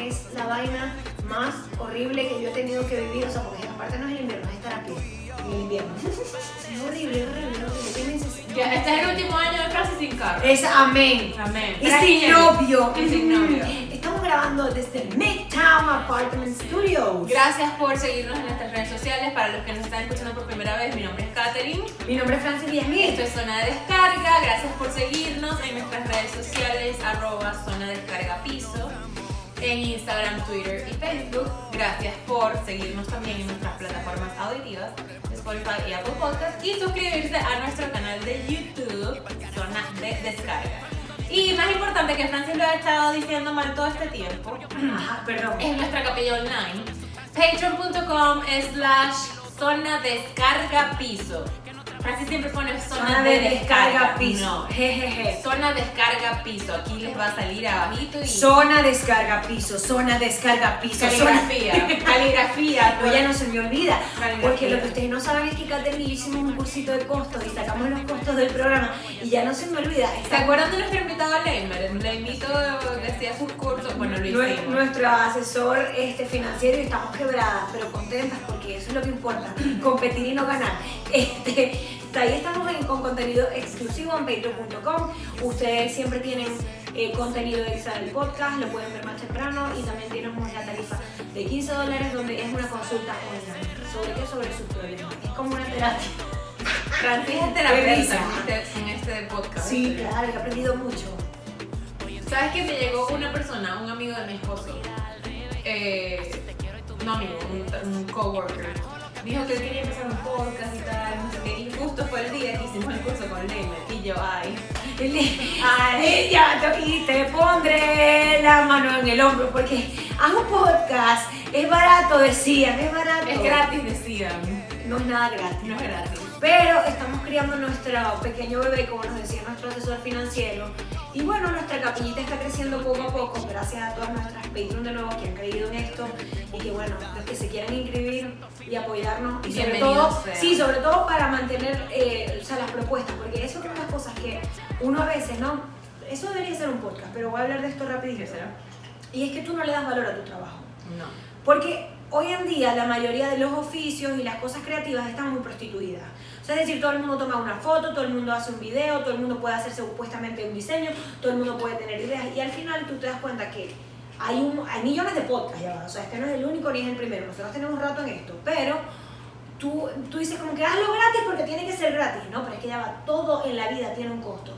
es la vaina más horrible que yo he tenido que vivir. O sea, porque aparte no es el invierno, es estar a pie. El invierno. Es horrible, horrible, horrible. Ya, este es el último año de Francis sin carro. Es amén. Amén. Y sin novio. Y sin novio. Estamos grabando desde Midtown Apartment Studios. Gracias por seguirnos en nuestras redes sociales. Para los que nos están escuchando por primera vez, mi nombre es Katherine. Mi nombre es Francis Díaz Mil. Esto es Zona de Descarga. Gracias por seguirnos en nuestras redes sociales, arroba Zona Descarga Piso, en Instagram, Twitter y Facebook. Gracias por seguirnos también en nuestras plataformas auditivas, Spotify y Apple Podcast. Y suscribirse a nuestro canal de YouTube, Zona de Descarga. Y más importante que Francis lo ha estado diciendo mal todo este tiempo, Ajá, perdón. es nuestra capilla online. Patreon.com slash zona descarga piso. Francis siempre pone zona, Zona de descarga piso. No. Jejeje. Zona descarga piso. Aquí les va a salir abajito y Zona descarga piso, zona descarga piso. zona- caligrafía. caligrafía. No, ya no se me olvida. Caligrafía. Porque lo que ustedes no saben es que Katherine y yo hicimos un cursito de costos y sacamos los costos del programa y ya no se me olvida. ¿Se Está acuerdan de nuestro invitado Leimer? Le invito, decía sus cursos. Bueno, lo hicimos. nuestro asesor este, financiero y estamos quebradas, pero contentas porque eso es lo que importa, competir y no ganar. Este, ahí estamos en- con contenido exclusivo en patreon.com. Ustedes siempre tienen eh, contenido extra del podcast, lo pueden ver más temprano y también tenemos la tarifa de 15 dólares donde es una consulta online. ¿Sobre qué? Sobre sus problemas. Es como una terapia. Francis es terapeuta este, en este podcast. Sí, claro, he aprendido mucho. ¿Sabes que me llegó una persona, un amigo de mi esposo? Eh, no amigo, un, un coworker. Dijo que él quería empezar un podcast y tal, no sé qué. Y justo fue el día que hicimos el curso con Leimer. Y yo, ay. Ay, ya y te pondré la mano en el hombro porque un podcast, es barato, decían, es barato. Es gratis, decían. No es nada gratis. No es gratis. Pero estamos criando nuestro pequeño bebé, como nos decía nuestro asesor financiero. Y bueno, nuestra capillita está creciendo poco a poco, gracias a todas nuestras Patreon de nuevo que han creído en esto. Y que bueno, los que se quieran inscribir y apoyarnos. Y sobre todo, sí, sobre todo para mantener eh, o sea, las propuestas, porque eso es una de las cosas que uno a veces, ¿no? Eso debería ser un podcast, pero voy a hablar de esto rapidito. ¿Qué será? Y es que tú no le das valor a tu trabajo. No. Porque hoy en día la mayoría de los oficios y las cosas creativas están muy prostituidas. Sea, es decir, todo el mundo toma una foto, todo el mundo hace un video, todo el mundo puede hacerse supuestamente un diseño, todo el mundo puede tener ideas y al final tú te das cuenta que hay, un, hay millones de podcasts ya. O sea, este no es el único ni es el primero. Nosotros tenemos un rato en esto, pero tú, tú dices como que hazlo gratis porque tiene que ser gratis. No, pero es que ya va, todo en la vida tiene un costo.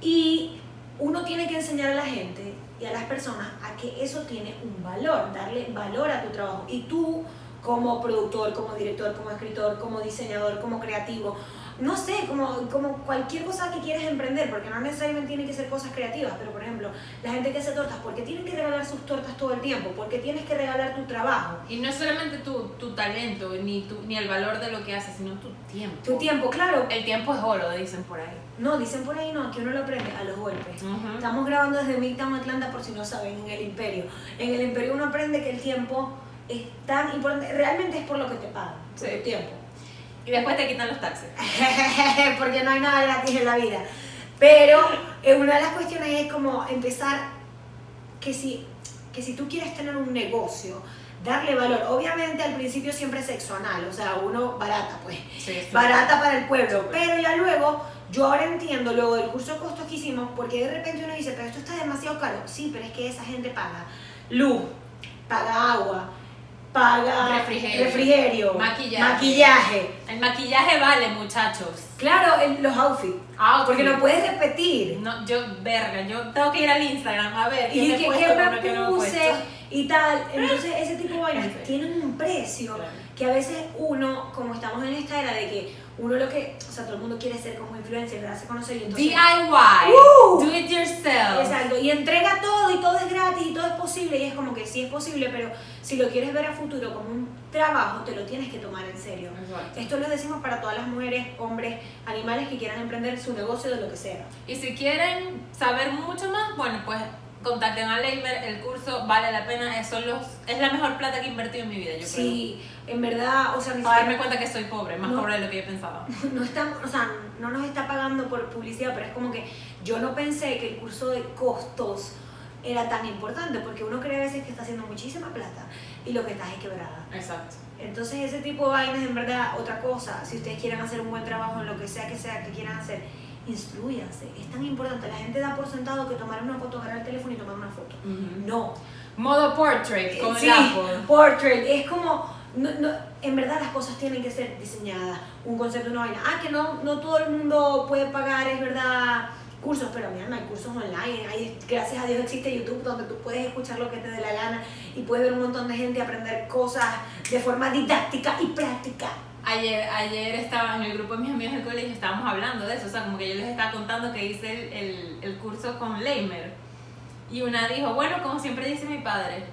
Y uno tiene que enseñar a la gente y a las personas a que eso tiene un valor, darle valor a tu trabajo. Y tú, como productor, como director, como escritor, como diseñador, como creativo, no sé, como, como cualquier cosa que quieres emprender, porque no necesariamente tienen que ser cosas creativas, pero por ejemplo, la gente que hace tortas, ¿por qué tienen que regalar sus tortas todo el tiempo? ¿Por qué tienes que regalar tu trabajo? Y no es solamente tu, tu talento, ni, tu, ni el valor de lo que haces, sino tu tiempo. Tu tiempo, claro. El tiempo es oro, dicen por ahí. No, dicen por ahí no, que uno lo aprende a los golpes. Ujú. Estamos grabando desde Midtown, Atlanta, por si no saben, en el Imperio. En el Imperio uno aprende que el tiempo es tan importante, realmente es por lo que te pagan, por Sí. tu tiempo. Y después te quitan los taxes. Porque no hay nada gratis en la vida. Pero eh, una de las cuestiones es como empezar que si, que si tú quieres tener un negocio, darle valor. Obviamente al principio siempre es sexo anal, o sea, uno barata, pues. Sí, sí. barata para el pueblo. Pero ya luego, yo ahora entiendo, luego del curso de costos que hicimos, porque de repente uno dice, pero esto está demasiado caro. Sí, pero es que esa gente paga luz, paga agua, paga Refrigerio. refrigerio, Maquillaje. maquillaje. El maquillaje vale, muchachos. Claro, el- los outfits. Outfit. Porque no puedes repetir. No, yo, verga, yo tengo que ir al Instagram a ver. Y que, puesto que me que no he puse, y tal. Entonces, ese tipo de vainas Sí. tienen un precio que a veces uno, como estamos en esta era de que uno lo que, o sea, todo el mundo quiere ser como influencer, darse a conocer y entonces... DIY, Uh. do it yourself. Exacto, y entrega todo y todo es gratis y todo es posible y es como que sí es posible, pero si lo quieres ver a futuro como un trabajo, te lo tienes que tomar en serio. Exacto. Esto lo decimos para todas las mujeres, hombres, animales que quieran emprender su negocio de lo que sea. Y si quieren saber mucho más, bueno, pues contacten a Leimer, el curso vale la pena, es, son los, es la mejor plata que he invertido en mi vida, yo Sí, en verdad, o sea. Para darme cuenta que soy pobre, más No. pobre de lo que yo pensaba. no estamos, o sea, no nos está pagando por publicidad, pero es como que yo no pensé que el curso de costos era tan importante, porque uno cree a veces que está haciendo muchísima plata y lo que estás es quebrada. Exacto. Entonces ese tipo de vainas en verdad otra cosa, si ustedes quieren hacer un buen trabajo en lo que sea que sea que quieran hacer, instruyanse, es tan importante, la gente da por sentado que tomar una foto, agarrar el teléfono y tomar una foto. No, Modo portrait con sí, el Apple. portrait, es como, no, no, en verdad las cosas tienen que ser diseñadas, un concepto, una vaina. Ah, que no, no todo el mundo puede pagar, es verdad, cursos, pero mira, no hay cursos online, hay, gracias a Dios existe YouTube donde tú puedes escuchar lo que te dé la gana y puedes ver un montón de gente aprender cosas de forma didáctica y práctica. Ayer, ayer estaba en el grupo de mis amigos del colegio, estábamos hablando de eso, o sea, como que yo les estaba contando que hice el, el, el curso con Leimer. Y una dijo, bueno, como siempre dice mi padre,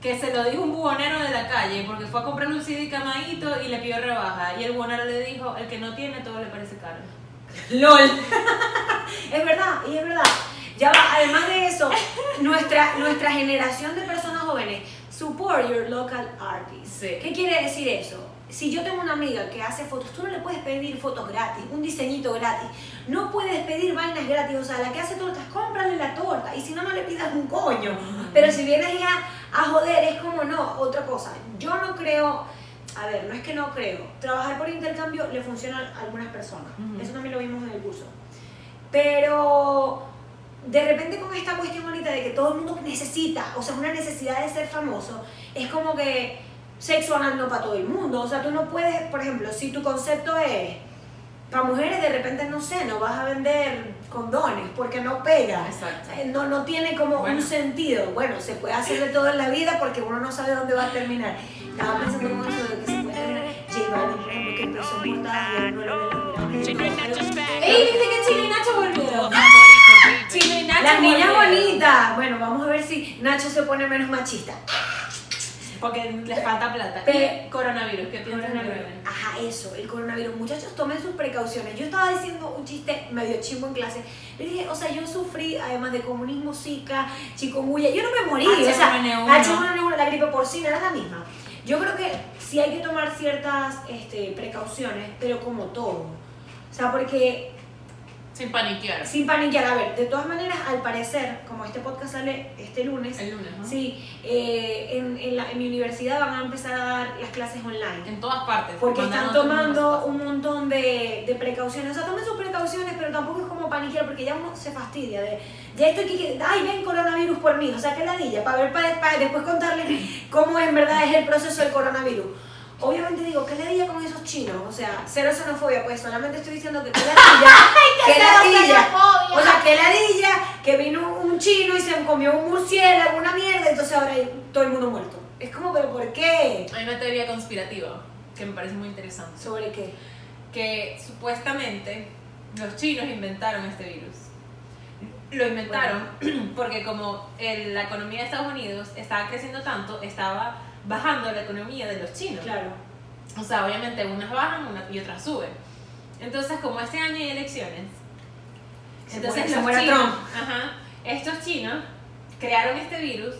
que se lo dijo un bubonero de la calle porque fue a comprar un CD camadito y le pidió rebaja. Y el bubonero le dijo, el que no tiene todo le parece caro. LOL. es verdad, y es verdad. Ya va, además de eso, nuestra, nuestra generación de personas jóvenes, support your local artist. Sí. ¿Qué quiere decir eso? Si yo tengo una amiga que hace fotos, tú no le puedes pedir fotos gratis, un diseñito gratis. No puedes pedir vainas gratis, o sea, la que hace tortas, cómprale la torta. Y si no, no le pidas un coño. Pero si vienes ya a joder, es como no, otra cosa. Yo no creo, a ver, no es que no creo. Trabajar por intercambio le funciona a algunas personas. Ujú. Eso también lo vimos en el curso. Pero de repente con esta cuestión ahorita de que todo el mundo necesita, o sea, una necesidad de ser famoso, es como que sexo anal no para todo el mundo. O sea, tú no puedes, por ejemplo, si tu concepto es para mujeres, de repente, no sé, no vas a vender condones porque no pega. Exacto. Eh, No, no tiene como Bueno. un sentido. Bueno, se puede hacer de todo en la vida porque uno no sabe dónde va a terminar. Estaba pensando eso de que se puede terminar. J Balvin, por ejemplo, que empezó y él no lo ve ¡Ey, viste que Chino y Nacho volvieron! Chino y Nacho Las niñas bonitas. Bueno, vamos a ver si Nacho se pone menos machista. Porque les falta plata. Pe- Y coronavirus, ¿qué coronavirus? Ajá, eso, el coronavirus. Muchachos, tomen sus precauciones. Yo estaba diciendo un chiste medio chimbo en clase. Le dije, o sea, yo sufrí, además de comunismo, zika, chikungunya. Yo no me morí. O sea, H1N1. H1N1, la gripe porcina era la misma. Yo creo que sí hay que tomar ciertas este, precauciones, pero como todo. O sea, porque Sin paniquear. sin paniquear, a ver, de todas maneras, al parecer, como este podcast sale este lunes, El lunes, ¿no? sí, eh, en, en la- en mi universidad van a empezar a dar las clases online. En todas partes. Porque están tomando un montón de, de precauciones. O sea, tomen sus precauciones, pero tampoco es como paniquear, porque ya uno se fastidia de, ya estoy aquí, que, ay, ven coronavirus por mí. O sea, que ladilla, para ver, para, para después contarles cómo en verdad es el proceso del coronavirus. Obviamente digo, ¿qué ladilla con esos chinos? O sea, cero xenofobia, pues solamente estoy diciendo que qué ladilla, qué cero ladilla. O sea, qué ladilla que vino un chino y se comió un murciélago, una mierda, entonces ahora hay todo el mundo muerto. Es como, ¿pero por qué? Hay una teoría conspirativa que me parece muy interesante. ¿Sobre qué? Que supuestamente los chinos inventaron este virus. Lo inventaron porque como el- la economía de Estados Unidos estaba creciendo tanto, estaba bajando la economía de los chinos. Claro. O sea, obviamente unas bajan y otras suben. Entonces, como este año hay elecciones, Se entonces muere- los chinos, Trump. ajá, estos chinos crearon este virus,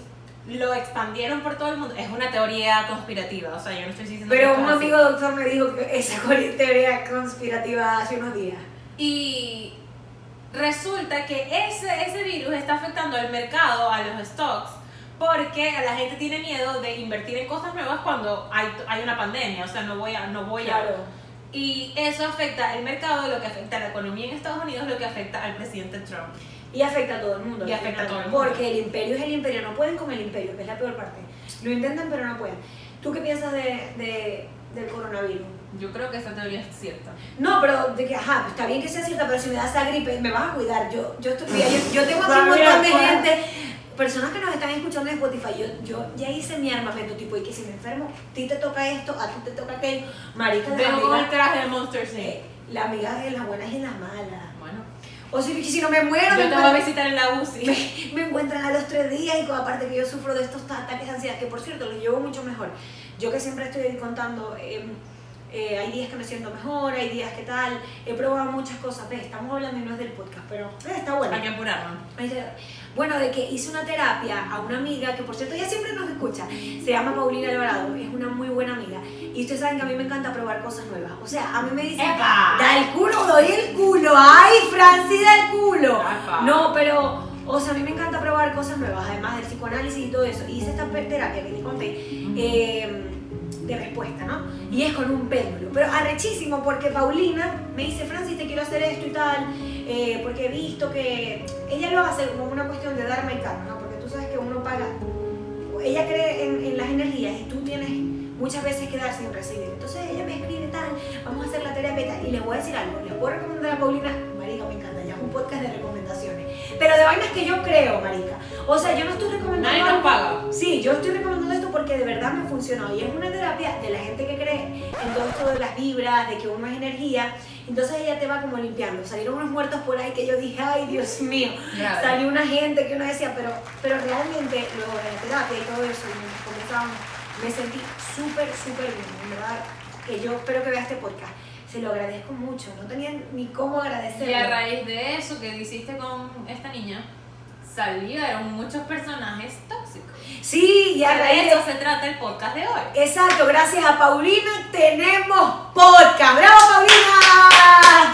lo expandieron por todo el mundo. Es una teoría conspirativa, o sea, yo no estoy diciendo que Pero esto un es así. amigo doctor me dijo que esa teoría conspirativa hace unos días. Y resulta que ese, ese virus está afectando al mercado, a los stocks, porque la gente tiene miedo de invertir en cosas nuevas cuando hay, hay una pandemia, o sea, no voy a... No voy a y eso afecta el mercado, lo que afecta a la economía en Estados Unidos, lo que afecta al presidente Trump. Y afecta a todo el mundo. Y afecta a todo el mundo. Porque el imperio es el imperio. No pueden con el imperio, que es la peor parte. Lo intentan, pero no pueden. ¿Tú qué piensas de, de- del coronavirus? Yo creo que esta teoría es cierta. No, pero de que, ajá, está bien que sea cierta, pero si me da esa gripe, me vas a cuidar. Yo, yo, estoy, yo, yo tengo aquí un montón de gente personas que nos están escuchando en Spotify, yo, yo ya hice mi armamento, tipo, y que si me enfermo, a ti te toca esto, a ti te toca aquello. Marica, las el amigas, traje de Monster Inc. eh, la amiga de las buenas y las malas. Bueno, O si, si no me muero, yo me te voy a visitar en la UCI. me encuentran a los tres días y aparte que yo sufro de estos ataques de ansiedad, que por cierto los llevo mucho mejor. Yo que siempre estoy contando, eh, eh, hay días que me siento mejor, hay días que tal, he probado muchas cosas, ves, estamos hablando y no es del podcast, pero eh, está bueno. Hay que apurarnos. Bueno, de que hice una terapia a una amiga que por cierto ella siempre nos escucha, se llama Paulina Alvarado, es una muy buena amiga. Y ustedes saben que a mí me encanta probar cosas nuevas. O sea, a mí me dicen, ¡Epa! da el culo, doy el culo, ay, Franci, da el culo. Epa. No, pero, o sea, a mí me encanta probar cosas nuevas, además del psicoanálisis y todo eso. Y hice esta terapia que te conté. eh, de respuesta, ¿no? Y es con un péndulo. Pero arrechísimo porque Paulina me dice, Francis, te quiero hacer esto y tal, eh, porque he visto que ella lo hace como una cuestión de darme el karma, ¿no? Porque tú sabes que uno paga, ella cree en, en las energías y tú tienes muchas veces que dar sin recibir. Entonces ella me escribe tal, vamos a hacer la terapia y tal. Y les voy a decir algo, les puedo recomendar a Paulina, marica, me encanta, ya es un podcast de recomendaciones. Pero de vainas que yo creo, marica. O sea, yo no estoy recomendando Nadie nos paga. Sí, yo estoy recomendando esto porque de verdad me ha funcionado y es una terapia de la gente que cree en todo esto de las vibras, de que uno es energía. Entonces ella te va como limpiando. Salieron unos muertos por ahí que yo dije, ay Dios mío. Grave. Salió una gente que uno decía, pero, pero realmente luego de la terapia y todo eso, y me sentí súper, súper bien. En verdad, que yo espero que vea este podcast. Se lo agradezco mucho. No tenía ni cómo agradecerlo. Y a raíz de eso que hiciste con esta niña, salieron muchos personajes tóxicos. Sí, y a raíz de de eso se trata el podcast de hoy. Exacto, gracias a Paulina tenemos podcast. ¡Bravo, Paulina!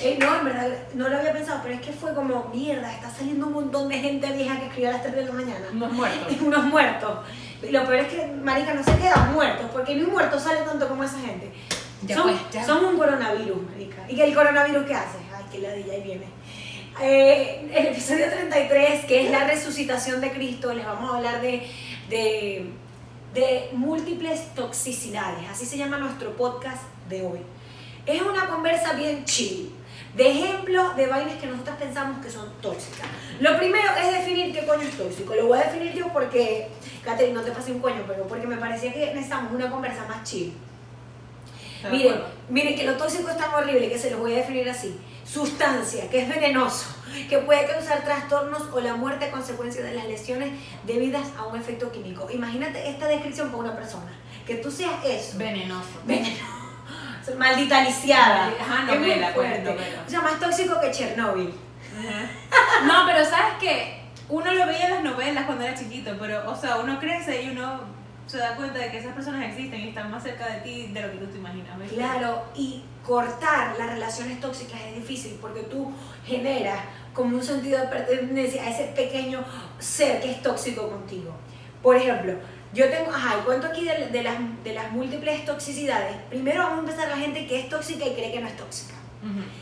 Eh, no, en verdad, no lo había pensado, pero es que fue como, mierda, está saliendo un montón de gente vieja que escribe a las 3 de la mañana. Unos muertos. Unos muertos. Y lo peor es que, marica, no se quedan muertos, porque ni un muerto sale tanto como esa gente. Ya son, pues, ya. son un coronavirus, marica. ¿Y que el coronavirus qué hace? Ay, que ladilla, ahí viene. Eh, el episodio 33, que es la resucitación de Cristo, les vamos a hablar de, de, de múltiples toxicidades. Así se llama nuestro podcast de hoy. Es una conversa bien chill. De ejemplos de vainas que nosotros pensamos que son tóxicas. Lo primero es definir qué coño es tóxico. Lo voy a definir yo porque, Catherine, no te pasé un coño, pero porque me parecía que necesitamos una conversa más chill. ¿Estás de Miren, miren que lo tóxico es tan horrible que se los voy a definir así. Sustancia, que es venenoso, que puede causar trastornos o la muerte a consecuencia de las lesiones debidas a un efecto químico. Imagínate esta descripción para una persona. Que tú seas eso. Venenoso. Venenoso. Maldita lisiada. Ajá, Es muy pues, fuerte. novela. O sea, más tóxico que Chernobyl. No, pero sabes que uno lo veía en las novelas cuando era chiquito, pero, o sea, uno crece y uno se da cuenta de que esas personas existen y están más cerca de ti de lo que tú te imaginas. ¿ves? Claro, y cortar las relaciones tóxicas es difícil porque tú generas como un sentido de pertenencia a ese pequeño ser que es tóxico contigo. Por ejemplo, yo tengo, ajá, el cuento aquí de, de las, de las múltiples toxicidades. Primero vamos a empezar la gente que es tóxica y cree que no es tóxica.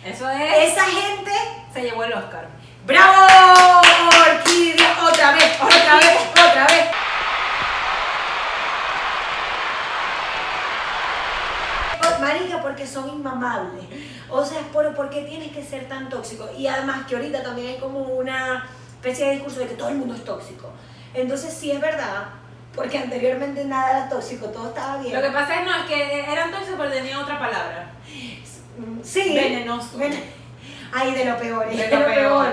Eso es. Esa gente, Se llevó el Oscar. ¡bravo! Orquídea, otra vez, otra vez, otra vez. Marica, porque son inmamables. O sea, es por, ¿por qué tienes que ser tan tóxico? Y además que ahorita también hay como una especie de discurso de que todo el mundo es tóxico. Entonces sí es verdad, porque anteriormente nada era tóxico, todo estaba bien. Lo que pasa es no, es que eran tóxicos pero tenían otra palabra. Sí. Venenoso. Ven- Ay, de lo peor, es De de lo peor. peor,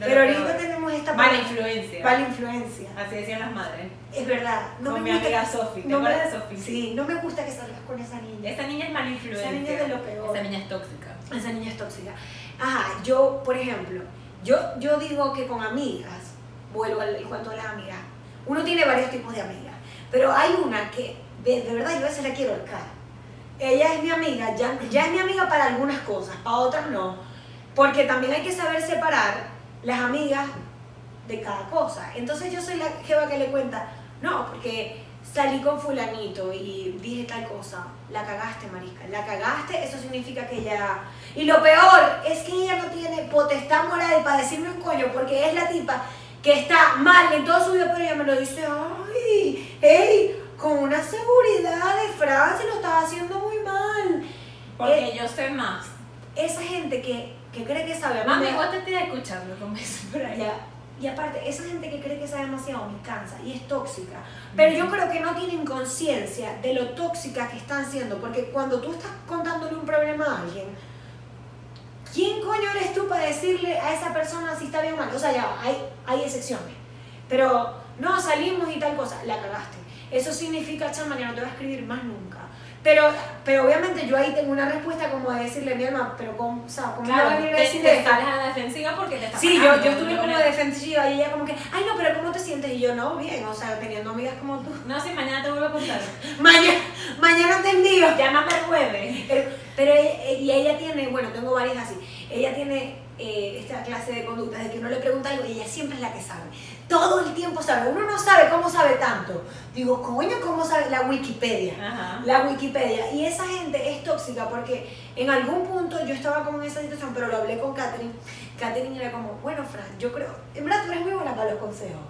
de Pero lo ahorita peor. tenemos esta Mala influencia. Mala influencia. Así decían las madres. Es verdad. No Con me mi gusta, amiga Sofi. ¿Te no me- acuerdas de Sofi? Sí, no me gusta que salgas con esa niña. Esa niña es mala influencia. niña es de lo peor. Esa niña es tóxica. Esa niña es tóxica. Ajá, yo, por ejemplo, yo, yo digo que con amigas, vuelvo al cuento de las amigas, uno tiene varios tipos de amigas, pero hay una que de, de verdad yo a veces la quiero ahorcar. Ella es mi amiga, ya, ya es mi amiga para algunas cosas, para otras no, porque también hay que saber separar las amigas de cada cosa. Entonces yo soy la jeva que le cuenta, no, porque salí con fulanito y dije tal cosa, la cagaste, marica, la cagaste, eso significa que ya... Y lo peor es que ella no tiene potestad moral para decirme un coño, porque es la tipa que está mal en todo su vida, pero ella me lo dice, ay, hey, con una seguridad de Francia lo estás haciendo muy mal. Porque Eh, yo sé más. esa gente que, que cree que sabe, mí Mami, vos te estoy escuchando con eso por ahí. Ya. Y aparte, esa gente que cree que sabe demasiado me cansa y es tóxica. Pero yo creo que no tienen conciencia de lo tóxica que están siendo, porque cuando tú estás contándole un problema a alguien, ¿quién coño eres tú para decirle a esa persona si está bien o mal? O sea, ya, hay, hay excepciones. Pero no, salimos y tal cosa, la cagaste. Eso significa, chama, que no te va a escribir más nunca. Pero, pero obviamente yo ahí tengo una respuesta como de decirle a mi alma, pero ¿cómo, o sea, ¿cómo me va a Claro, venir a te, decir te sales a la defensiva porque te está Sí, yo, yo estuve como defensiva y ella como que, ay no, pero ¿cómo te sientes? Y yo, no, bien, o sea, teniendo amigas como tú. No, si mañana te vuelvo a contar. Mañana, mañana te envío. Llámame el jueves. Pero, pero ella, y ella tiene, bueno, tengo varias así, ella tiene eh, esta clase de conductas de que uno le pregunta algo y ella siempre es la que sabe. Todo el tiempo sabe. Uno no sabe cómo sabe tanto. Digo, coño, ¿cómo sabe? La Wikipedia. Ajá. La Wikipedia. Y esa gente es tóxica porque en algún punto yo estaba como en esa situación, pero lo hablé con Catherine. Catherine era como, bueno, Fran, yo creo, en verdad tú eres muy buena para los consejos.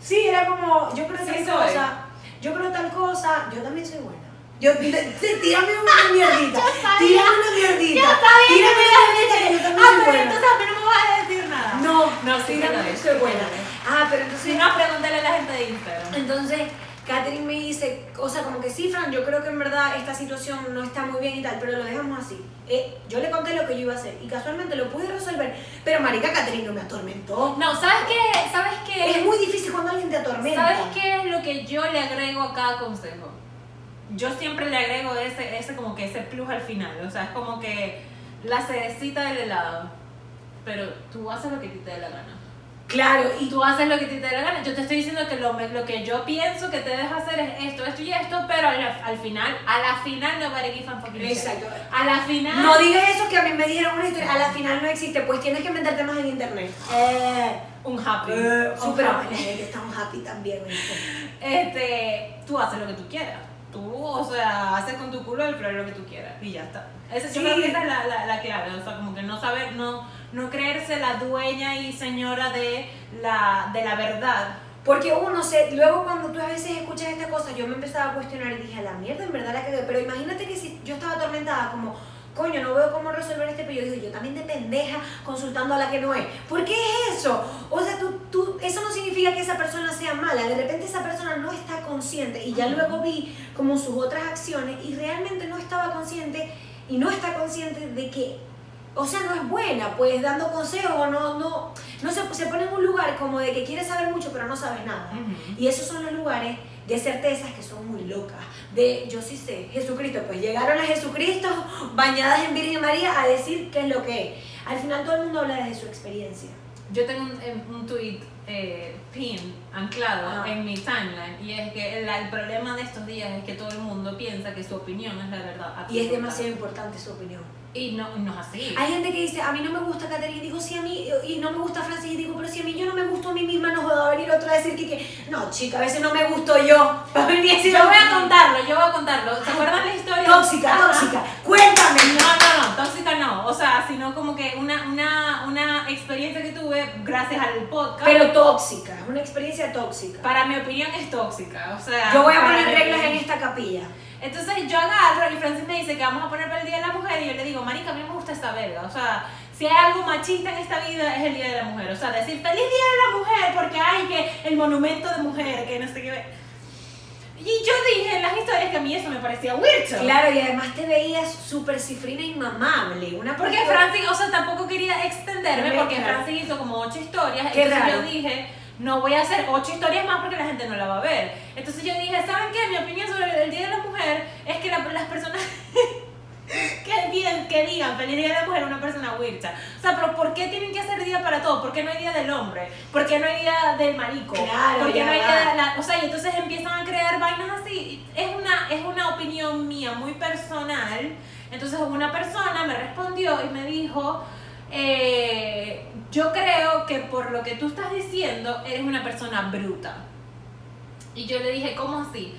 Sí, era como, yo creo Sí tal soy. cosa, yo creo tal cosa, yo también soy buena. Yo, tírame una mierdita. Tírame una mierdita. Tírame una mierdita que yo también Ah, soy pero buena. entonces a mí no me vas a decir nada. No, No, sí, tírame, es, soy buena. Ah, pero entonces Si no, pregúntale a la gente de Instagram. entonces, Catherine me dice, o sea, como que sí, Fran, yo creo que en verdad esta situación no está muy bien y tal, pero lo dejamos así. Eh, yo le conté lo que yo iba a hacer y casualmente lo pude resolver, pero marica, Catherine no me atormentó. No, ¿sabes qué? ¿Sabes qué? Es muy difícil cuando alguien te atormenta. ¿Sabes qué es lo que yo le agrego a cada consejo? Yo siempre le agrego ese, ese como que ese plus al final. O sea, es como que la cerecita del helado. Pero tú haces lo que te dé la gana. Claro, Y tú haces lo que te dé la gana. Yo te estoy diciendo que lo, lo que yo pienso que te deja hacer es esto, esto y esto, pero al, al final, a la final nobody gives a fucking. Exacto. A la final. No digas eso que a mí me dijeron una historia, a la final no existe, pues tienes que meterte más en internet. Eh, un happy. eh, Un super happy. eh, que estamos happy también. este, tú haces lo que tú quieras. Tú, o sea, haces con tu culo el flor lo que tú quieras y ya está. Esa, Sí. Que es la, la, la clave, o sea, como que no saber, no, no creerse la dueña y señora de la, de la verdad. Porque uno se, luego cuando tú a veces escuchas esta cosa, yo me empezaba a cuestionar y dije, a la mierda, en verdad la cagué. Pero imagínate que si yo estaba atormentada, como, coño, no veo cómo resolver este pero yo digo, yo también de pendeja consultando a la que no es. ¿Por qué es eso? O sea, tú, tú, eso no significa que esa persona sea mala. De repente esa persona no está consciente. Y ya luego vi como sus otras acciones y realmente no estaba consciente y no está consciente de que o sea, no es buena, pues dando consejos, no, no, no se, se pone en un lugar como de que quieres saber mucho pero no sabes nada. Ujú. Y esos son los lugares de certezas que son muy locas. De yo sí sé, Jesucristo, pues llegaron a Jesucristo bañadas en Virgen María a decir qué es lo que es. Al final todo el mundo habla desde su experiencia. Yo tengo un, em, un tweet eh, pin anclado en mi timeline y es que el, el problema de estos días es que todo el mundo piensa que su opinión es la verdad. Y es absoluta. demasiado importante su opinión. Y no, no es así. Hay gente que dice, a mí no me gusta Caterina, y digo, sí, a mí, y no me gusta Francis, y digo, pero si a mí yo no me gusto a mí misma, no va a venir otra a decir que, que, no, chica, a veces no me gusto yo. Va a venir a decir, Yo voy a contarlo, yo voy a contarlo. ¿Se acuerdan la historia? Tóxica, tóxica, No, no, no, tóxica no. O sea, sino como que una, una, una experiencia que tuve gracias al podcast. Pero tóxica, es una experiencia tóxica. para mi opinión es tóxica. O sea, Yo voy a poner reglas en esta capilla. Entonces yo agarro y Francis me dice que vamos a poner para el Día de la Mujer y yo le digo, marica, a mí me gusta esta verga. O sea, si hay algo machista en esta vida es el Día de la Mujer. O sea, decir feliz Día de la Mujer porque hay que el monumento de mujer, que no sé qué. Y yo dije en las historias que a mí eso me parecía weird. Claro, y además te veías súper cifrina inmamable. Una Porque persona- Francis, o sea, tampoco quería extenderme porque. Francis hizo como ocho historias. Qué entonces raro. yo dije, no voy a hacer ocho historias más porque la gente no la va a ver. Entonces yo dije, ¿saben qué? Mi opinión sobre el Día de la Mujer es que la- las personas que, digan, que digan Feliz Día de la Mujer a una persona wircha. O sea, pero ¿por qué tienen que hacer día para todo? ¿Por qué no hay día del hombre? ¿Por qué no hay día del marico? Claro, ¿Por qué no hay día de la- O sea, y entonces empiezan a crear vainas así. Es una, es una opinión mía muy personal. Entonces una persona me respondió y me dijo, eh, yo creo que por lo que tú estás diciendo eres una persona bruta. Y yo le dije, ¿cómo así?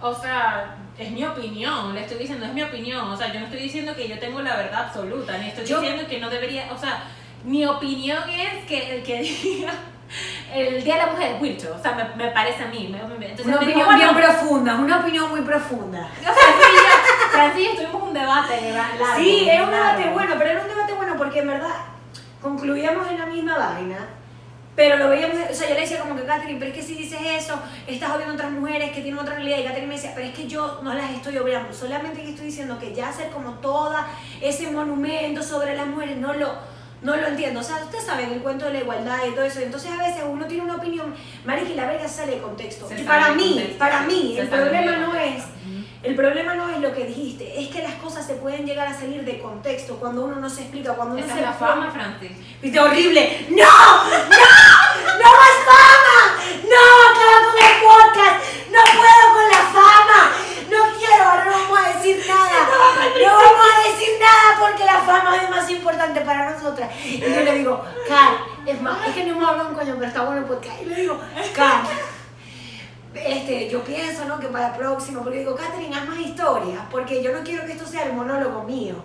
O sea, es mi opinión, le estoy diciendo, es mi opinión. O sea, yo no estoy diciendo que yo tengo la verdad absoluta, ni estoy Yo- diciendo que no debería, o sea, mi opinión es que el que diga el Día de la Mujer es wircho, o sea, me, me parece a mí. entonces Una opinión bueno, bien profunda, una opinión muy profunda. o sea, Francis tuvimos un debate largo, sí, era un largo. debate bueno, pero era un debate bueno porque en verdad concluíamos en la misma vaina. Pero lo veíamos, o sea, yo le decía como que, Catherine, pero es que si dices eso, estás obviando a otras mujeres que tienen otra realidad. Y Catherine me decía, pero es que yo no las estoy obviando, solamente que estoy diciendo que ya hacer como toda ese monumento sobre las mujeres, no lo, no lo entiendo. O sea, ustedes saben el cuento de la igualdad y todo eso. Entonces a veces uno tiene una opinión, Marica, y la verga sale de contexto. Se para mí, contexto. para mí, Se el problema no es... El problema no es lo que dijiste, es que las cosas se pueden llegar a salir de contexto cuando uno no se explica, cuando uno Esa se es la fama, Francis. Viste, horrible. ¡No! ¡No! ¡No más fama! ¡No! ¡Acaba con el podcast! ¡No puedo con la fama! No quiero, ahora no vamos a decir nada. No vamos a decir nada porque la fama es más importante para nosotras. Y yo le digo, Car, es más, es que no hemos hablado un coño, pero está bueno el podcast. Y le digo, Car, este, yo pienso, ¿no? Que para la próxima, porque digo, Catherine, haz más historias, porque yo no quiero que esto sea el monólogo mío.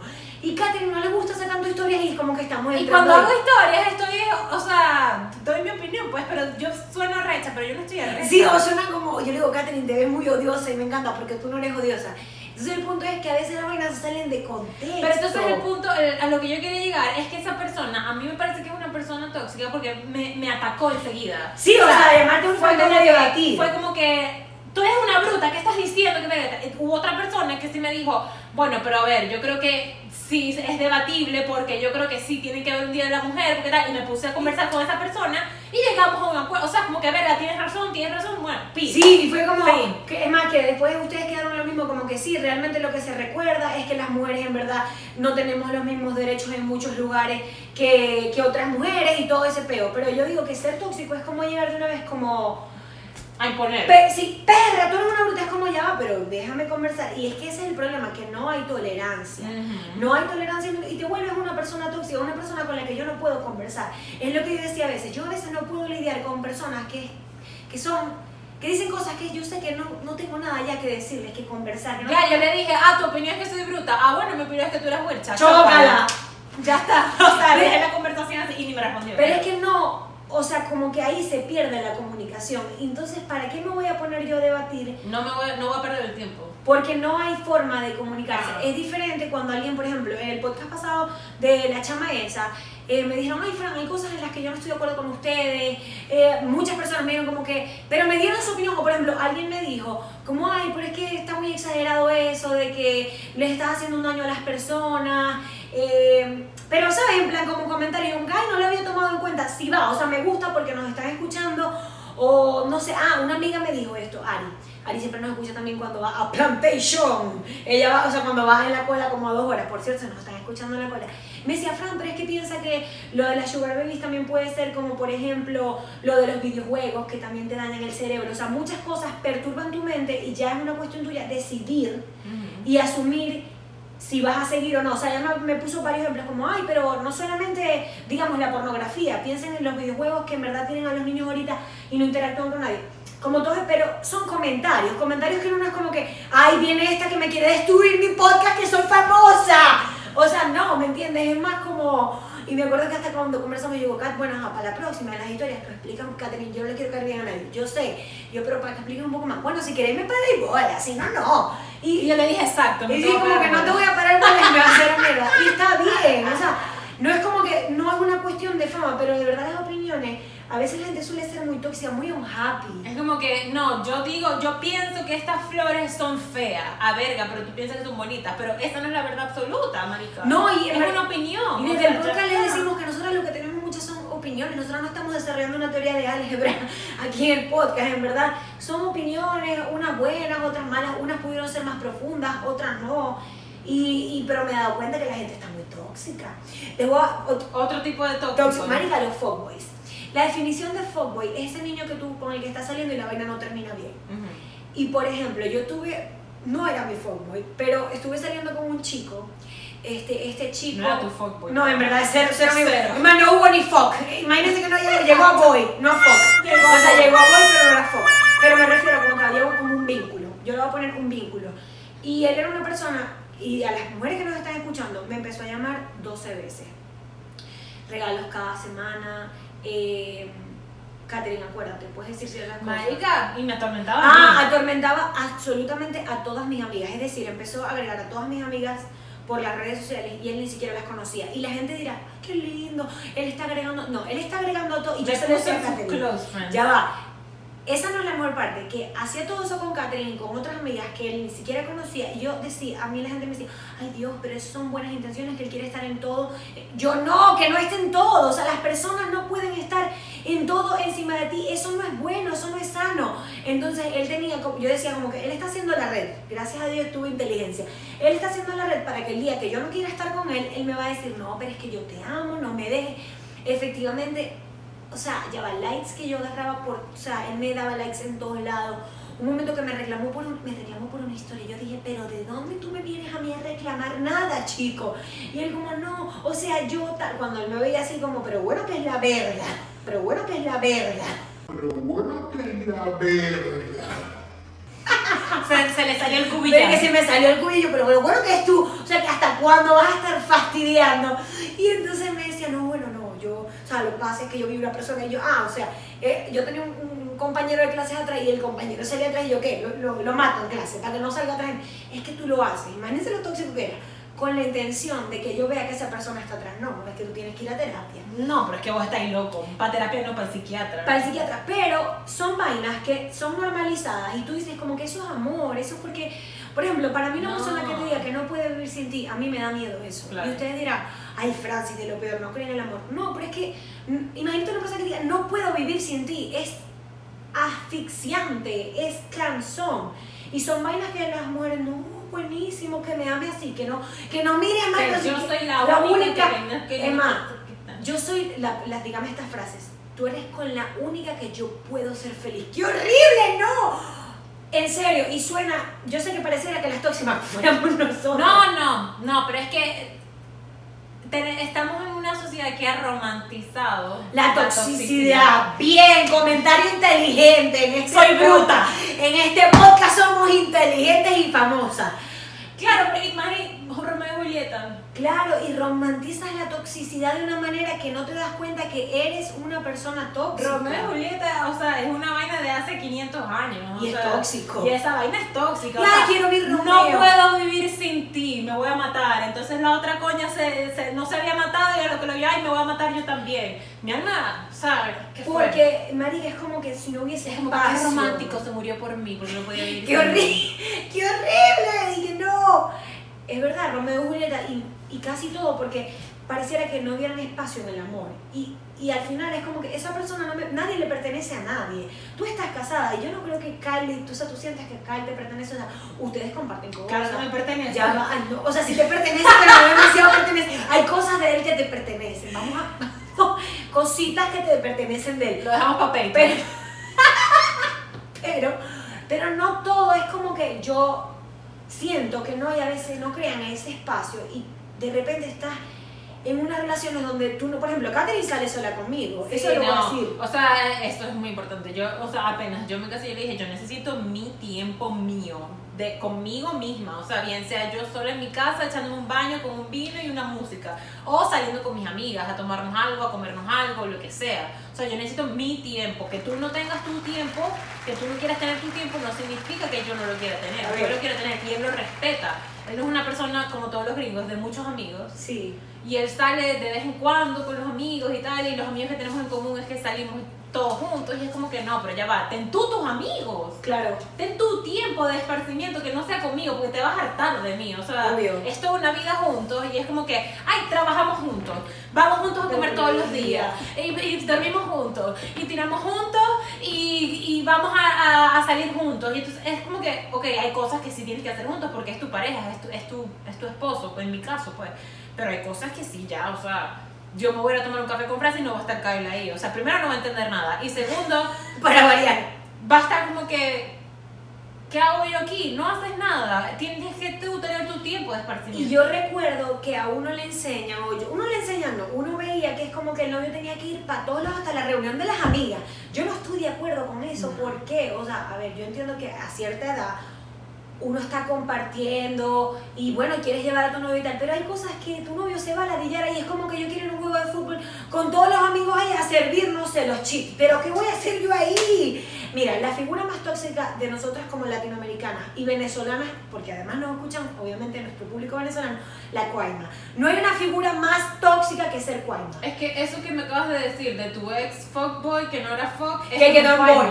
Y Catherine no le gusta hacer tanto historias y como que estamos Y entrando cuando hago historias estoy, o sea, doy mi opinión, pues, pero yo sueno recha, pero yo no estoy recha. Sí, o suena como, yo le digo, Katherine, te ves muy odiosa y me encanta porque tú no eres odiosa. Entonces el punto es que a veces las vainas salen de contexto. Pero entonces el punto, el- a lo que yo quería llegar es que esa persona, a mí me parece que es una persona tóxica porque me, me atacó enseguida. Sí, o sea, llamarte un fue fuerte como que, debatir. fue como que tú eres una bruta, ¿qué estás diciendo? Que te- Hubo otra persona que sí me dijo, bueno, pero a ver, yo creo que sí es debatible porque yo creo que sí tiene que haber un día de la mujer, porque tal, y me puse a conversar con esa persona y llegamos a un acuerdo, o sea, como que, verga, tienes razón, tienes razón, bueno, pi. Sí, y fue como, Sí. que, es más que después ustedes quedaron lo mismo, como que sí, realmente lo que se recuerda es que las mujeres en verdad no tenemos los mismos derechos en muchos lugares que, que otras mujeres y todo ese peo. Pero yo digo que ser tóxico es como llegar de una vez como... A imponer. Pe- sí, perra, tú eres una bruta, es como ya, va, pero déjame conversar. Y es que ese es el problema, que no hay tolerancia. Ujú. No hay tolerancia y te vuelves una persona tóxica, una persona con la que yo no puedo conversar. Es lo que yo decía a veces. Yo a veces no puedo lidiar con personas que, que son, que dicen cosas que yo sé que no, no tengo nada ya que decirles, que conversar. que no- Ya, yo le dije, ah, tu opinión es que soy bruta. Ah, bueno, mi opinión es que tú eres huercha. Chócala. Ya está. O sea, dejé la conversación así y ni me respondió. Pero es que no, o sea, como que ahí se pierde la comunicación. Entonces, ¿para qué me voy a poner yo a debatir No me voy, no voy a perder el tiempo. Porque no hay forma de comunicarse. Claro. Es diferente cuando alguien, por ejemplo, en el podcast pasado de la chama esa, eh, me dijeron, ay, Fran, hay cosas en las que yo no estoy de acuerdo con ustedes. Eh, muchas personas me dijeron como que, pero me dieron su opinión. O, por ejemplo, alguien me dijo, como, ay, pero es que está muy exagerado eso de que les estás haciendo un daño a las personas. Eh, pero, ¿sabes? En plan, como comentario, un ay, no lo había tomado en cuenta. Sí va, o sea, me gusta porque nos están escuchando. O no sé, ah, una amiga me dijo esto, Ari. Ari siempre nos escucha también cuando va a Plantation. Ella va, o sea, cuando va en la cola como a dos horas. Por cierto, se nos están escuchando en la cola. Me decía, Fran, pero es que piensa que lo de las Sugar Babies también puede ser como, por ejemplo, lo de los videojuegos que también te dañan el cerebro. O sea, muchas cosas perturban tu mente y ya es una cuestión tuya decidir y asumir si vas a seguir o no. O sea, ella me, puso varios ejemplos como, ay, pero no solamente, digamos, la pornografía, piensen en los videojuegos que en verdad tienen a los niños ahorita y no interactúan con nadie. Como todos, pero son comentarios, comentarios que no es como que, ay, viene esta que me quiere destruir mi podcast, que soy famosa. O sea, no, ¿me entiendes? Es más como, y me acuerdo que hasta cuando conversamos, yo digo, Kat, bueno, ajá, para la próxima, las historias, pero explican, Katherine, yo no le quiero caer bien a nadie, yo sé, yo, pero para que expliquen un poco más, bueno, si queréis me podéis bola, si no, no. Y yo le dije exacto. Y sí, como que no te voy a parar bola y me vas a hacer mierda. Y está bien, o sea, no es como que, no es una cuestión de fama, pero de verdad las opiniones, a veces la gente suele ser muy tóxica, muy unhappy. Es como que, no, yo digo, yo pienso que estas flores son feas. A verga, pero tú piensas que son bonitas. Pero esa no es la verdad absoluta, marica. No, y es una opinión. Y desde el podcast les decimos que nosotros lo que tenemos muchas son opiniones, nosotros no estamos desarrollando una teoría de álgebra aquí en el podcast, en verdad. Son opiniones, unas buenas, otras malas, unas pudieron ser más profundas, otras no. Y, y- pero me he dado cuenta que la gente está muy tóxica. Les voy a- ot- Otro tipo de tóxico. Tóxico, marica, los fuckboys. La definición de fuckboy es ese niño que tú con el que estás saliendo y la vaina no termina bien. Y por ejemplo, yo tuve, no era mi fuckboy, pero estuve saliendo con un chico. Este, este chico. No era tu fuckboy. No, en verdad, es cero, cero, mi- Cero. Más, no hubo ni fuck. Imagínense que no llegó, llegó a boy, no fuck. Llegó o sea, llegó a boy, pero no era fuck. Pero me refiero como que llegó como un vínculo. Yo le voy a poner un vínculo. Y él era una persona, y a las mujeres que nos están escuchando, me empezó a llamar 12 veces. Regalos cada semana. Eh, Catherine, acuérdate, puedes decir ciertas cosas. Marica, y me atormentaba. Ah, atormentaba absolutamente a todas mis amigas. Es decir, empezó a agregar a todas mis amigas por las redes sociales y él ni siquiera las conocía. Y la gente dirá, "Ah, qué lindo, él está agregando, no, él está agregando todo y yo se lo. Ya va. Esa no es la mejor parte, que hacía todo eso con Catherine y con otras amigas que él ni siquiera conocía. Y yo decía, a mí la gente me decía, ay Dios, pero esas son buenas intenciones, que él quiere estar en todo. Yo no, que no esté en todo. O sea, las personas no pueden estar en todo encima de ti. Eso no es bueno, eso no es sano. Entonces él tenía, yo decía como que él está haciendo la red. Gracias a Dios tuvo inteligencia. Él está haciendo la red para que el día que yo no quiera estar con él, él me va a decir, no, pero es que yo te amo, no me dejes. Efectivamente, o sea, ya va, likes que yo agarraba por, o sea, él me daba likes en todos lados. Un momento que me reclamó por un- me reclamó por una historia. Yo dije, pero ¿de dónde tú me vienes a mí a reclamar nada, chico? Y él como, no, o sea, yo tal, cuando él me veía así como, pero bueno que es la verga, pero bueno que es la verga. Pero bueno que es la verga. Se, se le salió el cubillo. que se me salió el cubillo, pero bueno, bueno que es tú, o sea, que hasta cuándo vas a estar fastidiando. Y entonces me decía, no, bueno, no, yo, o sea, lo que pasa es que yo vi una persona y yo, ah, o sea, eh, yo tenía un, un compañero de clases atrás y el compañero salía atrás y yo, ¿qué? Lo, lo, lo mato en clase para que no salga atrás. Es que tú lo haces, imagínense lo tóxico que era, con la intención de que yo vea que esa persona está atrás. No, es que tú tienes que ir a terapia. No, pero es que vos estáis loco. Para terapia no para el psiquiatra. para el psiquiatra, pero son vainas que son normalizadas y tú dices como que eso es amor, eso es porque, por ejemplo, para mí una No. persona que te diga que no puede vivir sin ti, a mí me da miedo eso. Claro. Y ustedes dirán, ay Francis, de lo peor, no creen en el amor. No, pero es que, mm, imagínate una persona que diga, no puedo vivir sin ti, es asfixiante, es cansón. Y son vainas que las mujeres, no, buenísimo, que me ame así, que no, que no mire más. Sé yo qué". soy la, única, que es más, yo soy, la, las, dígame estas frases, tú eres con la única que yo puedo ser feliz. ¡Qué horrible! ¡No! En serio, y suena, yo sé que pareciera que las tóxicas fuéramos nosotros. No, no, no, pero es que estamos en una sociedad que ha romantizado La toxicidad. Bien, comentario inteligente. En este Soy bruta. En este podcast somos inteligentes y famosas. Claro, pero imagínate, Romeo y Julieta. Claro, y romantizas la toxicidad de una manera que no te das cuenta que eres una persona tóxica. Romeo y Julieta, o sea, es una vaina de hace 500 años. Y o es sea, tóxico. Y esa vaina es tóxica. o Ya sea, quiero No Romeo. puedo vivir sin ti, me voy a matar. Entonces la otra coña se, se- no se había matado y a lo que lo vio, ay, me voy a matar yo también. Mi alma, ¿sabes? ¿Qué fue? Porque, marica, es como que si no hubiese Es como que qué romántico, se murió por mí, porque no podía vivir ¡Qué horrible! ¡Qué horrible! Dije, no. Es verdad, Romeo y Julieta, y, y casi todo, porque pareciera que no dieran espacio en el amor. Y, y al final es como que esa persona, no me- nadie le pertenece a nadie. Tú estás casada y yo no creo que Kyle, tú, o sea, tú sientas que Kyle te pertenece, o sea, ustedes comparten cosas. Claro, no me pertenece. Ya va, no, o sea, si te pertenece, pero no demasiado pertenece. Hay cosas de él que te pertenecen. Vamos a. Cositas que te pertenecen de él. Lo dejamos Patreon. Pero, pero, pero no todo es como que yo siento que no hay a veces, no crean ese espacio y de repente estás en unas relaciones donde tú no, por ejemplo, Katherine sale sola conmigo, Sí, eso lo voy a no, decir. O sea, esto es muy importante. Yo, o sea, apenas yo me casé, yo le dije, yo necesito mi tiempo mío, de conmigo misma. O sea, bien sea yo sola en mi casa echándome un baño con un vino y una música. O saliendo con mis amigas a tomarnos algo, a comernos algo, lo que sea. O sea, yo necesito mi tiempo. Que tú no tengas tu tiempo, que tú no quieras tener tu tiempo, no significa que yo no lo quiera tener. Yo lo quiero tener y él lo respeta. Él es una persona como todos los gringos, de muchos amigos. Sí. Y él sale de vez en cuando con los amigos y tal, y los amigos que tenemos en común es que salimos todos juntos, y es como que no, pero ya va, ten tú tus amigos, Claro. ten tu tiempo de esparcimiento que no sea conmigo, porque te vas a hartar de mí, o sea, Obvio. es toda una vida juntos, y es como que, ay, trabajamos juntos, vamos juntos a comer todos los días, y, y dormimos juntos, y tiramos juntos, y, y vamos a, a- a salir juntos, y entonces es como que, ok, hay cosas que sí tienes que hacer juntos, porque es tu pareja, es tu, es tu, es tu esposo, en mi caso, pues, pero hay cosas que sí, ya, o sea, yo me voy a ir a tomar un café con Francis y no va a estar Kyle ahí. O sea, primero no va a entender nada. Y segundo, Para variar. va a estar como que, ¿qué hago yo aquí? No haces nada. Tienes que tú tener tu tiempo de esparcimiento. Y yo recuerdo que a uno le enseñan, o yo, uno le enseñan, no, uno veía que es como que el novio tenía que ir para todos lados hasta la reunión de las amigas. Yo no estoy de acuerdo con eso, No. ¿por qué? O sea, a ver, yo entiendo que a cierta edad uno está compartiendo y bueno, quieres llevar a tu novio y tal, pero hay cosas que tu novio se va a ladillar y es como que yo quiero ir a un juego de fútbol con todos los amigos ahí a servir, no sé, los chips, pero ¿qué voy a hacer yo ahí? Mira, la figura más tóxica de nosotras como latinoamericanas y venezolanas, porque además nos escuchan obviamente nuestro público venezolano, la cuaima. No hay una figura más tóxica que ser cuaima. Es que eso que me acabas de decir de tu ex fuckboy que no era fuck, es Que un quedó en boy.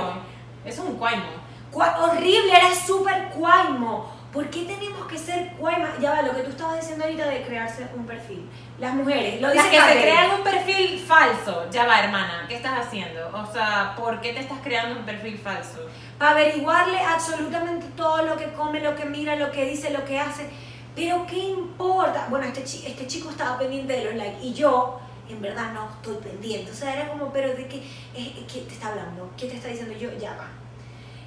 Eso es un cuaimo. Horrible, era súper cuaimo. ¿Por qué tenemos que ser cuaima? Ya va, lo que tú estabas diciendo ahorita de crearse un perfil. Las mujeres, lo Las que se crean un perfil falso. Ya va, hermana. ¿Qué estás haciendo? O sea, ¿por qué te estás creando un perfil falso? Para averiguarle absolutamente todo lo que come, lo que mira, lo que dice, lo que hace. Pero ¿qué importa? Bueno, este, este chico estaba pendiente de los likes y yo, en verdad, no estoy pendiente. O sea, era como, pero ¿de qué, qué te está hablando? ¿Qué te está diciendo yo? Ya va.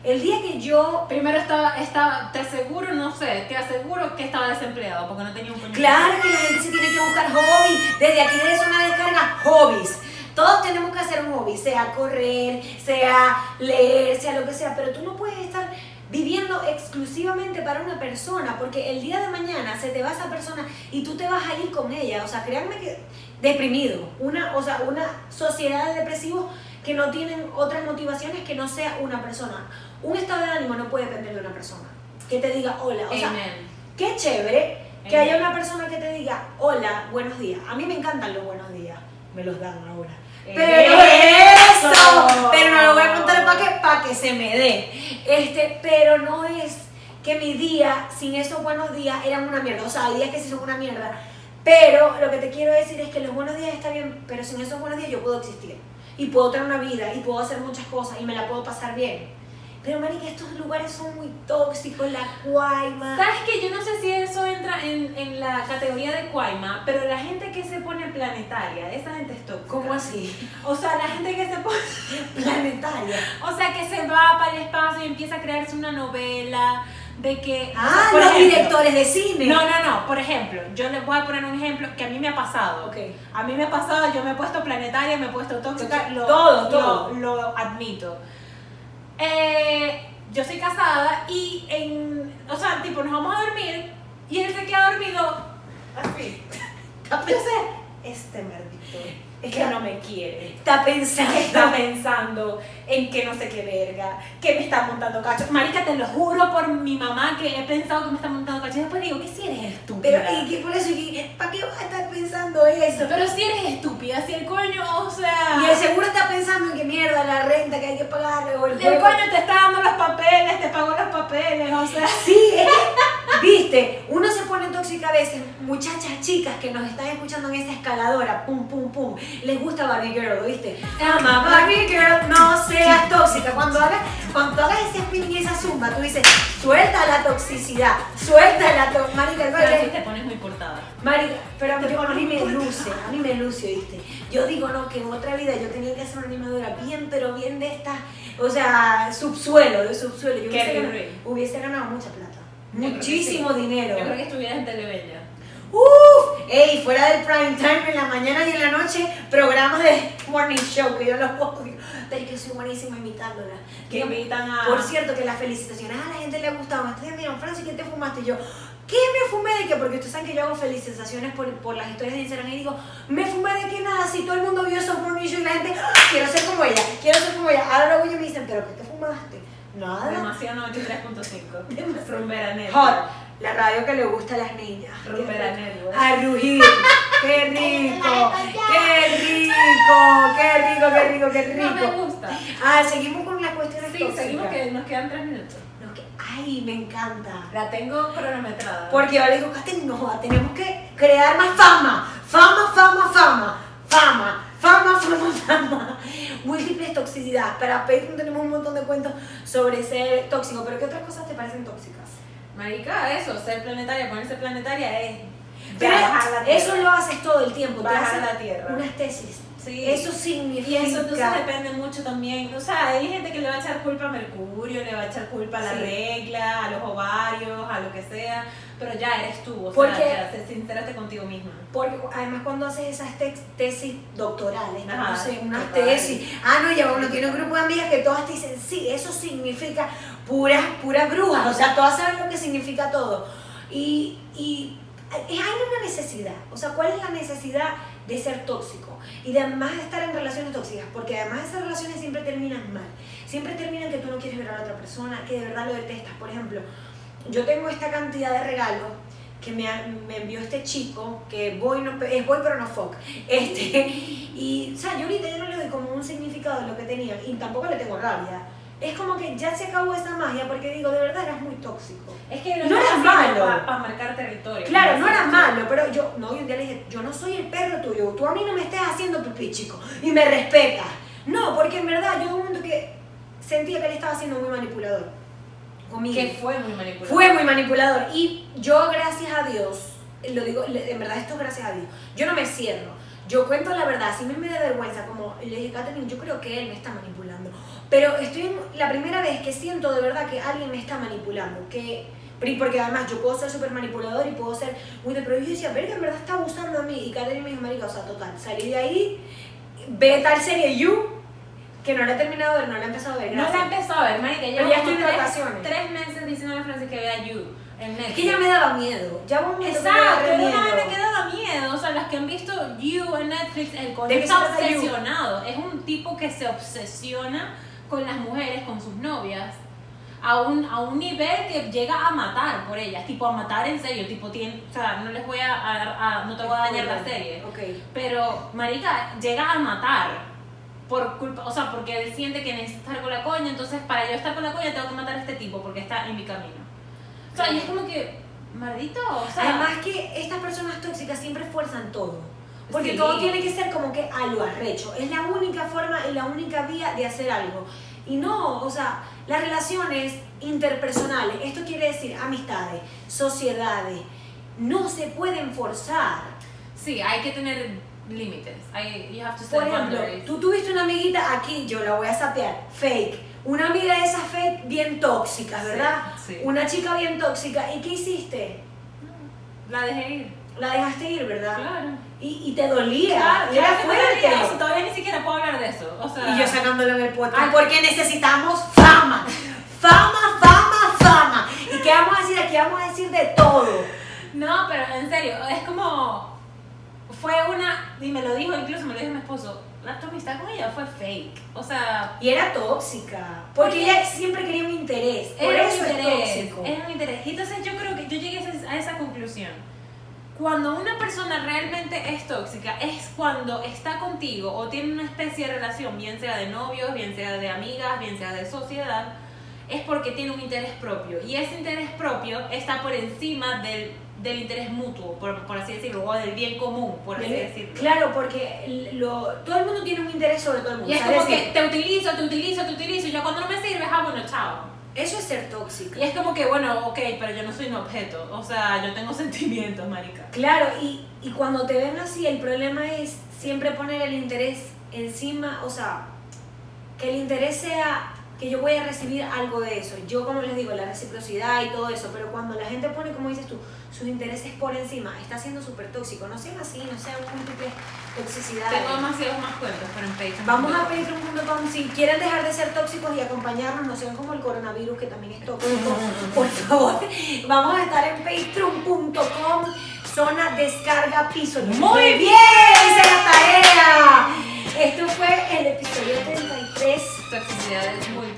El día que yo Primero estaba, estaba, te aseguro, no sé, te aseguro que estaba desempleado porque no tenía un puño. Claro que la gente se tiene que buscar hobby. Desde aquí zona de descarga, hobbies. Todos tenemos que hacer un hobby, sea correr, sea leer, sea lo que sea, pero tú no puedes estar viviendo exclusivamente para una persona, porque el día de mañana se te va esa persona y tú te vas a ir con ella. O sea, créanme que deprimido, una, o sea, una sociedad de depresivos que no tienen otras motivaciones que no sea una persona. Un estado de ánimo no puede depender de una persona. Que te diga hola. O sea, Amen. Qué chévere que Amen. haya una persona que te diga, hola, buenos días. A mí me encantan los buenos días. Me los dan ahora. Pero ¡Eso! eso, pero no lo voy a contar para que, para que se me dé. Este, pero no es que mi día sin esos buenos días eran una mierda. O sea, hay días que sí son una mierda. Pero lo que te quiero decir es que los buenos días está bien, pero sin esos buenos días yo puedo existir. Y puedo tener una vida y puedo hacer muchas cosas y me la puedo pasar bien. Pero, marica, estos lugares son muy tóxicos, la cuaima. ¿Sabes que Yo no sé si eso entra en, en la categoría de cuaima, pero la gente que se pone planetaria, esa gente es tóxica. ¿Cómo así? O sea, la gente que se pone... Planetaria. O sea, que se va para el espacio y empieza a crearse una novela de que... o sea, Ah, los ejemplo- directores de cine. No, no, no. Por ejemplo, yo les voy a poner un ejemplo que a mí me ha pasado. Ok. A mí me ha pasado, yo me he puesto planetaria, me he puesto tóxica, lo, Todo, lo- todo. Lo, admito. Eh, yo soy casada y en, o sea, tipo, nos vamos a dormir y él se queda dormido así. Sé, este maldito es que no me quiere. Está pensando. Está pensando en que no sé qué verga, que me está montando cacho. Marica, te lo juro por mi mamá que he pensado que me está montando cacho. Y después digo, que si eres estúpida? Pero, y que por eso, ¿para qué vas a estar pensando eso? Pero si eres estúpida, si el coño, o sea. Y el seguro está pensando en que mierda, la renta que hay que pagar, o el coño te está dando los papeles, te pagó los papeles, o sea. Sí, es que, viste, uno se pone tóxica a veces, muchachas chicas que nos están escuchando en esa escaladora, pum, pum, pum, les gusta Barbie Girl, ¿viste? Ama Barbie Girl, no seas tóxica. Cuando hagas, cuando hagas ese spinning y esa zumba, tú dices, suelta la toxicidad, suelta la toxicidad. Pero te pones muy portada. Marica, pero Te yo- a mí me luce, a mí me luce, ¿viste? Yo digo, no, que en otra vida yo tenía que hacer una animadora bien, pero bien de esta, o sea, subsuelo, de subsuelo. Yo hubiese, ganado, hubiese ganado mucha plata, Yo muchísimo sí. dinero. Yo creo que estuvieras en Telebella. Uf, ey, fuera del prime time, en la mañana y en la noche, programas de morning show, que yo los odio, pero es que soy buenísima imitándola. Que invitan a. Por cierto, que las felicitaciones a la gente le gustaban. Entonces, miren, Francis, ¿qué te fumaste? Y yo, ¿qué me fumé de qué? Porque ustedes saben que yo hago felicitaciones por, por las historias de Instagram y digo, ¿me fumé de qué nada? Si todo el mundo vio esos morning show y la gente, ¡ah! quiero ser como ella, quiero ser como ella. Ahora luego ellos me dicen, ¿pero qué te fumaste? Nada. Demasiado 93.5. Demasiado. Hot, la radio que le gusta a las niñas. A rugir. ¡Qué rico! ¡Qué rico! ¡Qué rico, qué rico, qué No me rico! gusta. Ah, seguimos con las cuestiones Sí, tóxicas. seguimos que nos quedan 3 minutos. No, que- ay, me encanta. La tengo cronometrada. Porque yo le digo, Kate, no, tenemos que crear más fama. Fama, fama, fama. Fama, fama, fama, fama. Múltiples toxicidad. Para Patreon tenemos un montón de cuentos sobre ser tóxico. Pero ¿qué otras cosas te parecen tóxicas? Marica, eso, ser planetaria, ponerse planetaria es. Pero ya bajar la tierra. eso lo haces todo el tiempo. te Bajar haces la tierra. Unas tesis. Sí. Eso Y significa. eso entonces depende mucho también. O sea, hay gente que le va a echar culpa a Mercurio, le va a echar culpa a la Sí. regla, a los ovarios, a lo que sea. Pero ya eres tú, o Porque- sea, ya te sinceraste contigo misma. Porque además cuando haces esas tex- tesis doctorales, ¿no? Ajá, no sé, unas total. tesis, ah, no, ya uno tiene un grupo de amigas que todas te dicen, sí, eso significa, puras, puras brujas, o sea, todas saben lo que significa todo. Y, y hay una necesidad, o sea, ¿cuál es la necesidad de ser tóxico? Y de además estar en relaciones tóxicas, porque además esas relaciones siempre terminan mal, siempre terminan que tú no quieres ver a la otra persona, que de verdad lo detestas. Por ejemplo, yo tengo esta cantidad de regalos que me, me envió este chico, que voy no, es voy pero no fuck. Este, y, o sea, yo ahorita ya no le doy como un significado de lo que tenía, y tampoco le tengo rabia. Es como que ya se acabó esa magia, porque digo, de verdad eras muy tóxico. Es que No era malo. Para marcar territorio. Claro, no Así era es. malo, pero yo, no, y un día le dije, yo no soy el perro tuyo, tú a mí no me estés haciendo pipí, chico, y me respetas. No, porque en verdad yo un momento que sentía que él estaba siendo muy manipulador conmigo. Que fue muy manipulado. Fue muy manipulador y yo, gracias a Dios, lo digo, en verdad esto es gracias a Dios, yo no me cierro. Yo cuento la verdad, si me me da vergüenza, como le dije, Catherine, yo creo que él me está manipulando. Pero estoy en la primera vez que siento de verdad que alguien me está manipulando. Que, porque además yo puedo ser súper manipulador y puedo ser muy de... Pero yo decía, verga, en verdad está abusando a mí. Y Catherine me dijo, marica, o sea, total, salí de ahí, ve tal serie You, que no la he terminado de ver, no la he empezado a ver. No la he empezado a ver, marica. Ya estoy de vacaciones. tres meses diciendo a Francis que vea You en Netflix. Es que ya me daba miedo. Ya hubo un momento que me Exacto, daba era una miedo. vaina que daba miedo. O sea, las que han visto You en Netflix, el coño ¿De qué está obsesionado. Es un tipo que se obsesiona con las mujeres, con sus novias. A un, a un nivel que llega a matar por ellas, tipo a matar en serio, tipo, tiene, o sea, no les voy a, a- a- no te voy a dañar la serie, Ok. pero marica llega a matar por culpa, o sea, porque él siente que necesita estar con la coña, entonces para yo estar con la coña tengo que matar a este tipo porque está en mi camino. Sea, y es como que, maldito, o sea, Además que estas personas tóxicas siempre fuerzan todo. Porque Sí. todo tiene que ser como que a lo arrecho. Es la única forma y la única vía de hacer algo. Y no, o sea, las relaciones interpersonales, esto quiere decir amistades, sociedades, no se pueden forzar. sí, hay que tener límites. Hay, you have to set Por ejemplo, boundaries. tú tuviste una amiguita aquí, yo la voy a sapear, fake. Una amiga de esas fake bien tóxicas, Sí, ¿verdad? sí. Una chica bien tóxica. ¿Y qué hiciste? La dejé ir. La dejaste ir, ¿verdad? Claro. Y, y te dolía. Claro, era fuerte. dolía eso, todavía ni siquiera puedo hablar de eso. O sea, Y yo sacándolo en el podcast. Ay. porque necesitamos fama. Fama, fama, fama. ¿Y qué vamos a decir aquí? Vamos a decir de todo. No, pero en serio, es como. Fue una. Y me lo dijo, incluso me lo dijo mi esposo. La tu amistad con ella fue fake. O sea. Y era tóxica. Porque Porque ella siempre quería un interés. Por era eso un es interés. tóxico. Era un interés. Y entonces yo creo que yo llegué a esa, a esa conclusión. Cuando una persona realmente es tóxica, es cuando está contigo o tiene una especie de relación, bien sea de novios, bien sea de amigas, bien sea de sociedad, es porque tiene un interés propio. Y ese interés propio está por encima del, del interés mutuo, por, por así decirlo, o del bien común, por así decirlo. Claro, porque lo, todo el mundo tiene un interés sobre todo el mundo. Y es como decir, que te utilizo, te utilizo, te utilizo, y ya cuando no me sirves, ah, bueno, chao. Eso es ser tóxica. Y es como que, bueno, ok, pero yo no soy un objeto. O sea, yo tengo sentimientos, marica. Claro, y, y cuando te ven así, el problema es siempre poner el interés encima, o sea, que el interés sea que yo voy a recibir algo de eso. Yo, como les digo, la reciprocidad y todo eso, pero cuando la gente pone, como dices tú, sus intereses por encima, está siendo súper tóxico. No sean así, no sean múltiples toxicidades. Tengo demasiados más cuentos, pero en Patreon. Vamos a patreon.com si quieren dejar de ser tóxicos y acompañarnos, no sean como el coronavirus que también es tóxico, por favor. Vamos a estar en patreon.com, zona descarga piso. Muy bien, hice la tarea. Esto fue el episodio 33. Toxicidades múltiples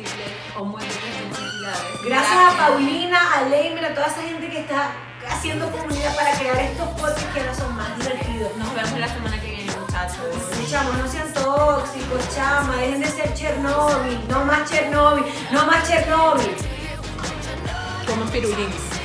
o múltiples toxicidades. Gracias a Paulina, a Leimer, a toda esa gente que está haciendo comunidad para crear estos podcasts que ahora son más divertidos. Nos vemos la semana que viene, muchachos. Sí, chamo, no sean tóxicos, chama, dejen de ser Chernobyl, no más Chernobyl, no más Chernobyl. Como pirulines.